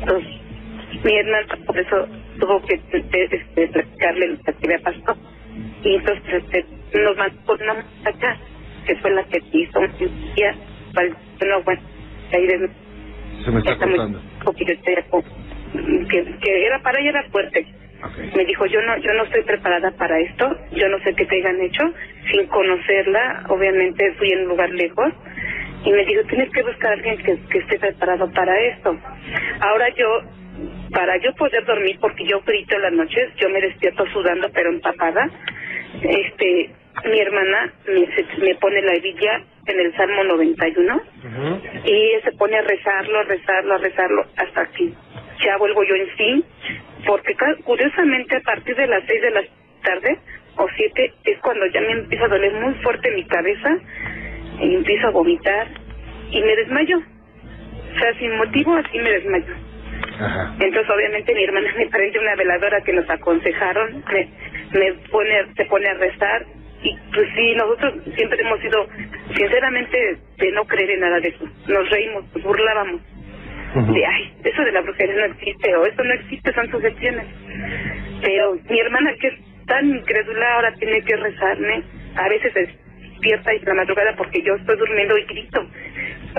Entonces, mi hermana por eso tuvo que este, platicarle lo que había pasado. Y entonces este, nos mandó con una muchacha que fue la que hizo un día, no, bueno, ahí de se me está cortando. Que, que era para ella era fuerte. Me dijo, yo no yo no estoy preparada para esto, yo no sé qué te hayan hecho, sin conocerla, obviamente fui en un lugar lejos, y me dijo, tienes que buscar a alguien que, que esté preparado para esto. Ahora yo, para yo poder dormir, porque yo grito en las noches, yo me despierto sudando pero empapada, este, mi hermana me, me pone la hebilla en el Salmo 91 y se pone a rezarlo, a rezarlo, a rezarlo hasta que ya vuelvo yo en sí, porque curiosamente a partir de las 6 de la tarde o 7 es cuando ya me empieza a doler muy fuerte mi cabeza y empiezo a vomitar y me desmayo. O sea, sin motivo así me desmayo. Entonces obviamente mi hermana me prende una veladora que nos aconsejaron, me, me pone, se pone a rezar y pues sí, nosotros siempre hemos sido, sinceramente, de no creer en nada de eso. Nos reímos, nos burlábamos. De, ay, eso de la brujería no existe, o eso no existe, son sugestiones. Pero mi hermana, que es tan incrédula, ahora tiene que rezarme. A veces despierta y la madrugada porque yo estoy durmiendo y grito.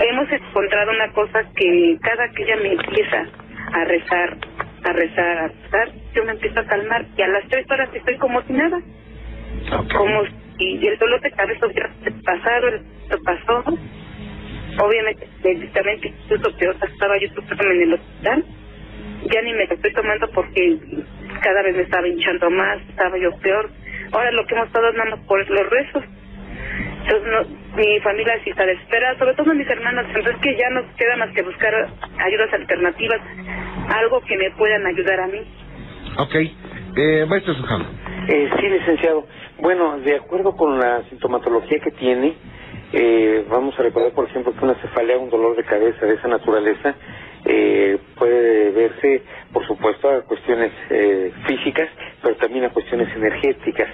Hemos encontrado una cosa que cada que ella me empieza a rezar, a rezar, a rezar, yo me empiezo a calmar y a las tres horas estoy como si nada. Como si el dolor de cabeza hubiera pasado, lo pasó. Obviamente, médicamente, incluso peor, estaba yo en el hospital. Ya ni me lo estoy tomando porque cada vez me estaba hinchando más, estaba yo peor. Ahora lo que hemos estado más por los rezos. Entonces, no, mi familia sí está desesperada, sobre todo mis hermanos. Entonces, que ya no queda más que buscar ayudas alternativas, algo que me puedan ayudar a mí. Ok. Eh, maestro Sujano. Eh, sí, licenciado. Bueno, de acuerdo con la sintomatología que tiene, eh, vamos a recordar, por ejemplo, que una cefalea, un dolor de cabeza de esa naturaleza, eh, puede verse, por supuesto, a cuestiones eh, físicas, pero también a cuestiones energéticas.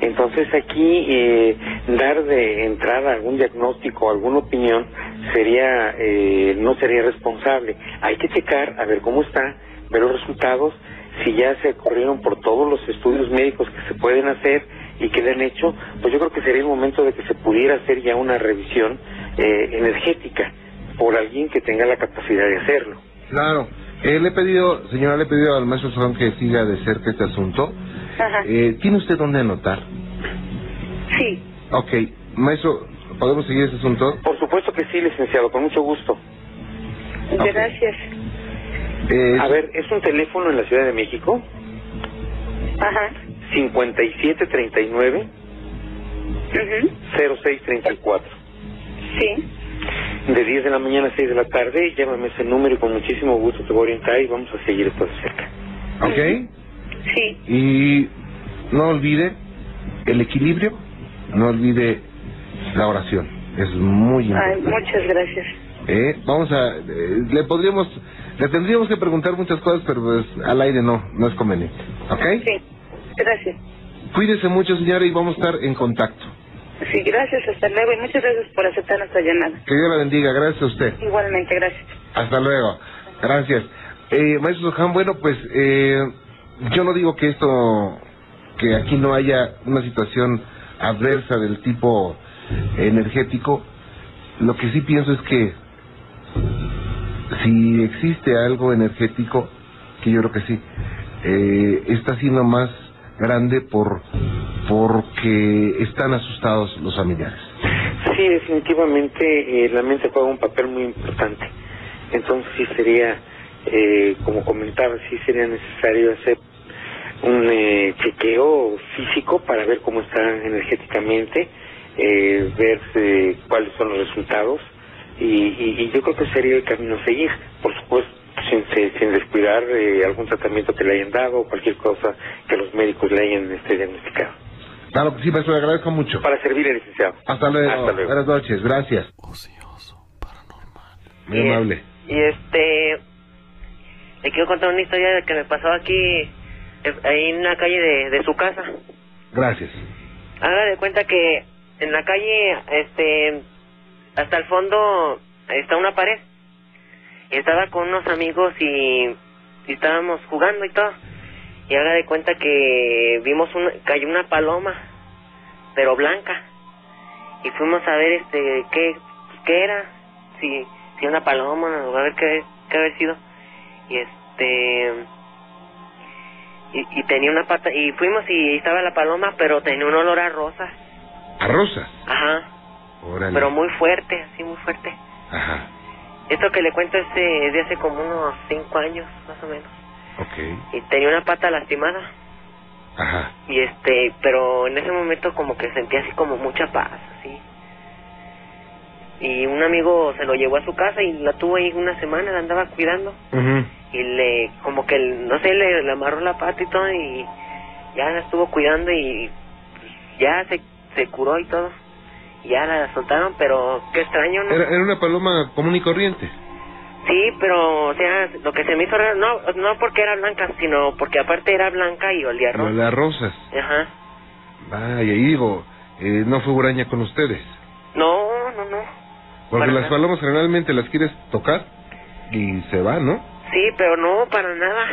Entonces aquí eh, dar de entrada algún diagnóstico, alguna opinión sería eh, no sería responsable. Hay que checar a ver cómo está, ver los resultados, si ya se corrieron por todos los estudios médicos que se pueden hacer y que le han hecho, pues yo creo que sería el momento de que se pudiera hacer ya una revisión eh, energética por alguien que tenga la capacidad de hacerlo. Claro. Eh, le he pedido, señora, le he pedido al maestro Soján que siga de cerca este asunto. Ajá. Eh, ¿Tiene usted dónde anotar? Sí. Ok, maestro, ¿podemos seguir ese asunto? Por supuesto que sí, licenciado, con mucho gusto. Gracias. Eh, A ver, es un teléfono en la Ciudad de México, Ajá. 5739 Ujú. 0634. Sí. De 10 de la mañana a 6 de la tarde, llámame ese número y con muchísimo gusto te voy a orientar y vamos a seguir esto de cerca. ok. Sí. Y no olvide el equilibrio, no olvide la oración. Es muy Ay, importante. muchas gracias. Eh, vamos a, eh, le podríamos, le tendríamos que preguntar muchas cosas, pero pues al aire no, no es conveniente. ¿Ok? Sí. Gracias. Cuídese mucho, señora, y vamos a estar en contacto. Sí, gracias. Hasta luego. Y muchas gracias por aceptar nuestra llamada. Que Dios la bendiga. Gracias a usted. Igualmente, gracias. Hasta luego. Gracias. Eh, maestro Sohan, bueno, pues eh, yo no digo que esto, que aquí no haya una situación adversa del tipo energético. Lo que sí pienso es que si existe algo energético, que yo creo que sí, eh, está siendo más grande por porque están asustados los familiares. Sí, definitivamente eh, la mente juega un papel muy importante. Entonces sí sería, eh, como comentaba, sí sería necesario hacer un eh, chequeo físico para ver cómo está energéticamente, eh, ver eh, cuáles son los resultados y, y, y yo creo que sería el camino a seguir. Por supuesto, sin, descuidar eh, algún tratamiento que le hayan dado o cualquier cosa que los médicos le hayan este, diagnosticado. Claro que sí, maestro, le agradezco mucho. Para servirle, licenciado. Hasta luego. Hasta luego. Buenas noches, gracias. Ocioso, paranormal. Muy Y- amable. Y este, le quiero contar una historia de que me pasó aquí, ahí en la calle de, de su casa. Gracias. Haga de cuenta que en la calle, este, hasta el fondo está una pared. Estaba con unos amigos y, y estábamos jugando y todo. Y haga de cuenta que vimos una, cayó una paloma, pero blanca. Y fuimos a ver este qué, qué era, si, si una paloma, o a ver qué, qué haber sido. Y este y, y tenía una pata y fuimos y estaba la paloma, pero tenía un olor a rosas. A rosas. Ajá. Órale. Pero muy fuerte, así muy fuerte. Ajá. Esto que le cuento es de, hace como unos cinco años, más o menos. Ok. Y tenía una pata lastimada. Ajá. Y este, pero en ese momento como que sentía así como mucha paz, así. Y un amigo se lo llevó a su casa y la tuvo ahí una semana, la andaba cuidando. Ujú. Y le, como que, no sé, le, le amarró la pata y todo y ya la estuvo cuidando y ya se, se curó y todo. Ya la soltaron, pero qué extraño, ¿no? Era, era una paloma común y corriente. Sí, pero, o sea, lo que se me hizo raro, no, no porque era blanca, sino porque aparte era blanca y olía rojo. las rosas. Ajá. Vaya, y digo, eh, no fue huraña con ustedes. No, no, no. Porque Para las nada. palomas generalmente las quieres tocar y se van, ¿no? Sí, pero no, para nada.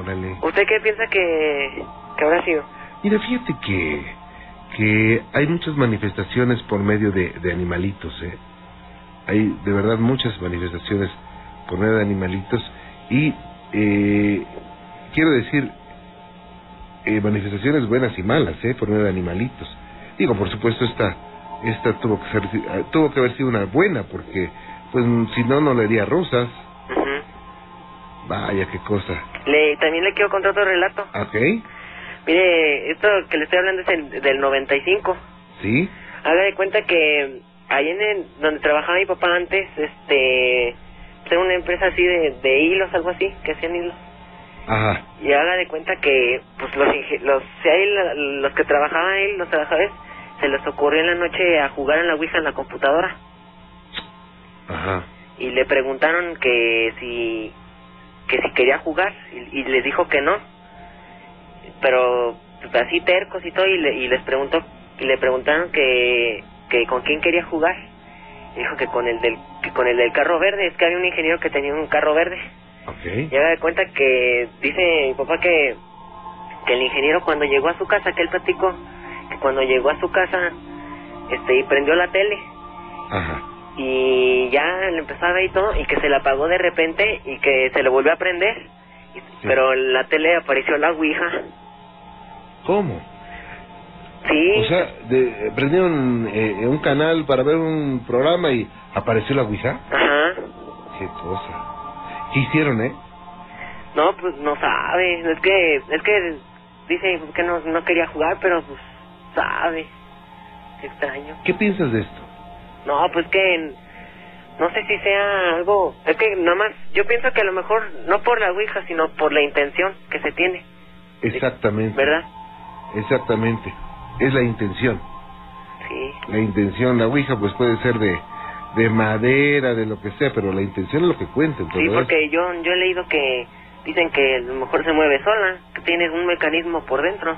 Órale. ¿Usted qué piensa que, que habrá sido? Mira, fíjate que, que hay muchas manifestaciones por medio de, de animalitos, ¿eh? Hay de verdad muchas manifestaciones por medio de animalitos y eh, quiero decir eh, manifestaciones buenas y malas, ¿eh? Por medio de animalitos. Digo, por supuesto esta esta tuvo que ser tuvo que haber sido una buena porque pues si no no le haría rosas. Vaya qué cosa. le, también le quiero contar otro relato. ¿Ok? Mire, esto que le estoy hablando es el, del 95. ¿Sí? Haga de cuenta que ahí en el, donde trabajaba mi papá antes, este, era una empresa así de, de hilos, algo así, que hacían hilos. Ajá. Y haga de cuenta que, pues los, los, si hay la- los que trabajaban ahí, los trabajadores, se les ocurrió en la noche a jugar en la Ouija en la computadora. Ajá. Y le preguntaron que si, que si quería jugar, y, y les dijo que no. Pero así tercos y todo y, le- y les preguntó y le preguntaron que, que con quién quería jugar. Y dijo que con el del que con el del carro verde, es que había un ingeniero que tenía un carro verde. Ok. Y haga de cuenta que dice mi papá que que el ingeniero cuando llegó a su casa, que él platicó, que cuando llegó a su casa este y prendió la tele Ajá. y ya le empezó a ver y todo y que se la apagó de repente y que se le volvió a prender pero en la tele apareció la ouija ¿Cómo? sí O sea, de, prendieron eh, un canal para ver un programa y apareció la Ouija. ajá Qué cosa. ¿Qué hicieron, eh? no pues no sabe es que es que dice que no no quería jugar pero pues sabe Qué extraño ¿Qué piensas de esto? no pues que no sé si sea algo es que nada más yo pienso que a lo mejor no por la ouija sino por la intención que se tiene Exactamente. verdad Exactamente. Es la intención. sí La intención, la Ouija, pues puede ser de, de madera, de lo que sea, pero la intención es lo que cuenta. Sí, porque yo, yo he leído que dicen que a lo mejor se mueve sola, que tiene un mecanismo por dentro,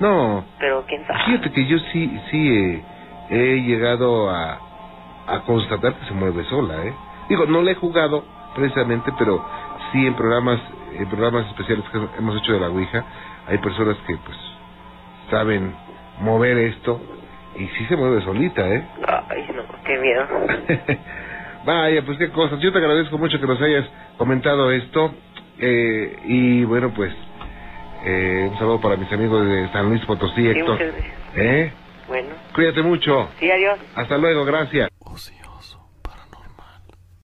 No, pero quién sabe. fíjate que yo sí, sí eh, he llegado a, a constatar que se mueve sola, ¿eh? Digo, no la he jugado precisamente, pero sí en programas, en programas especiales que hemos hecho de la Ouija, hay personas que pues saben mover esto y sí se mueve solita, ¿eh? Ay, no, qué miedo. Vaya, pues qué cosas. Yo te agradezco mucho que nos hayas comentado esto. Eh, y bueno, pues eh, un saludo para mis amigos de San Luis Potosí, Sí, Héctor. ¿Eh? Bueno, Cuídate mucho. sí, adiós. Hasta luego, gracias. Ocio.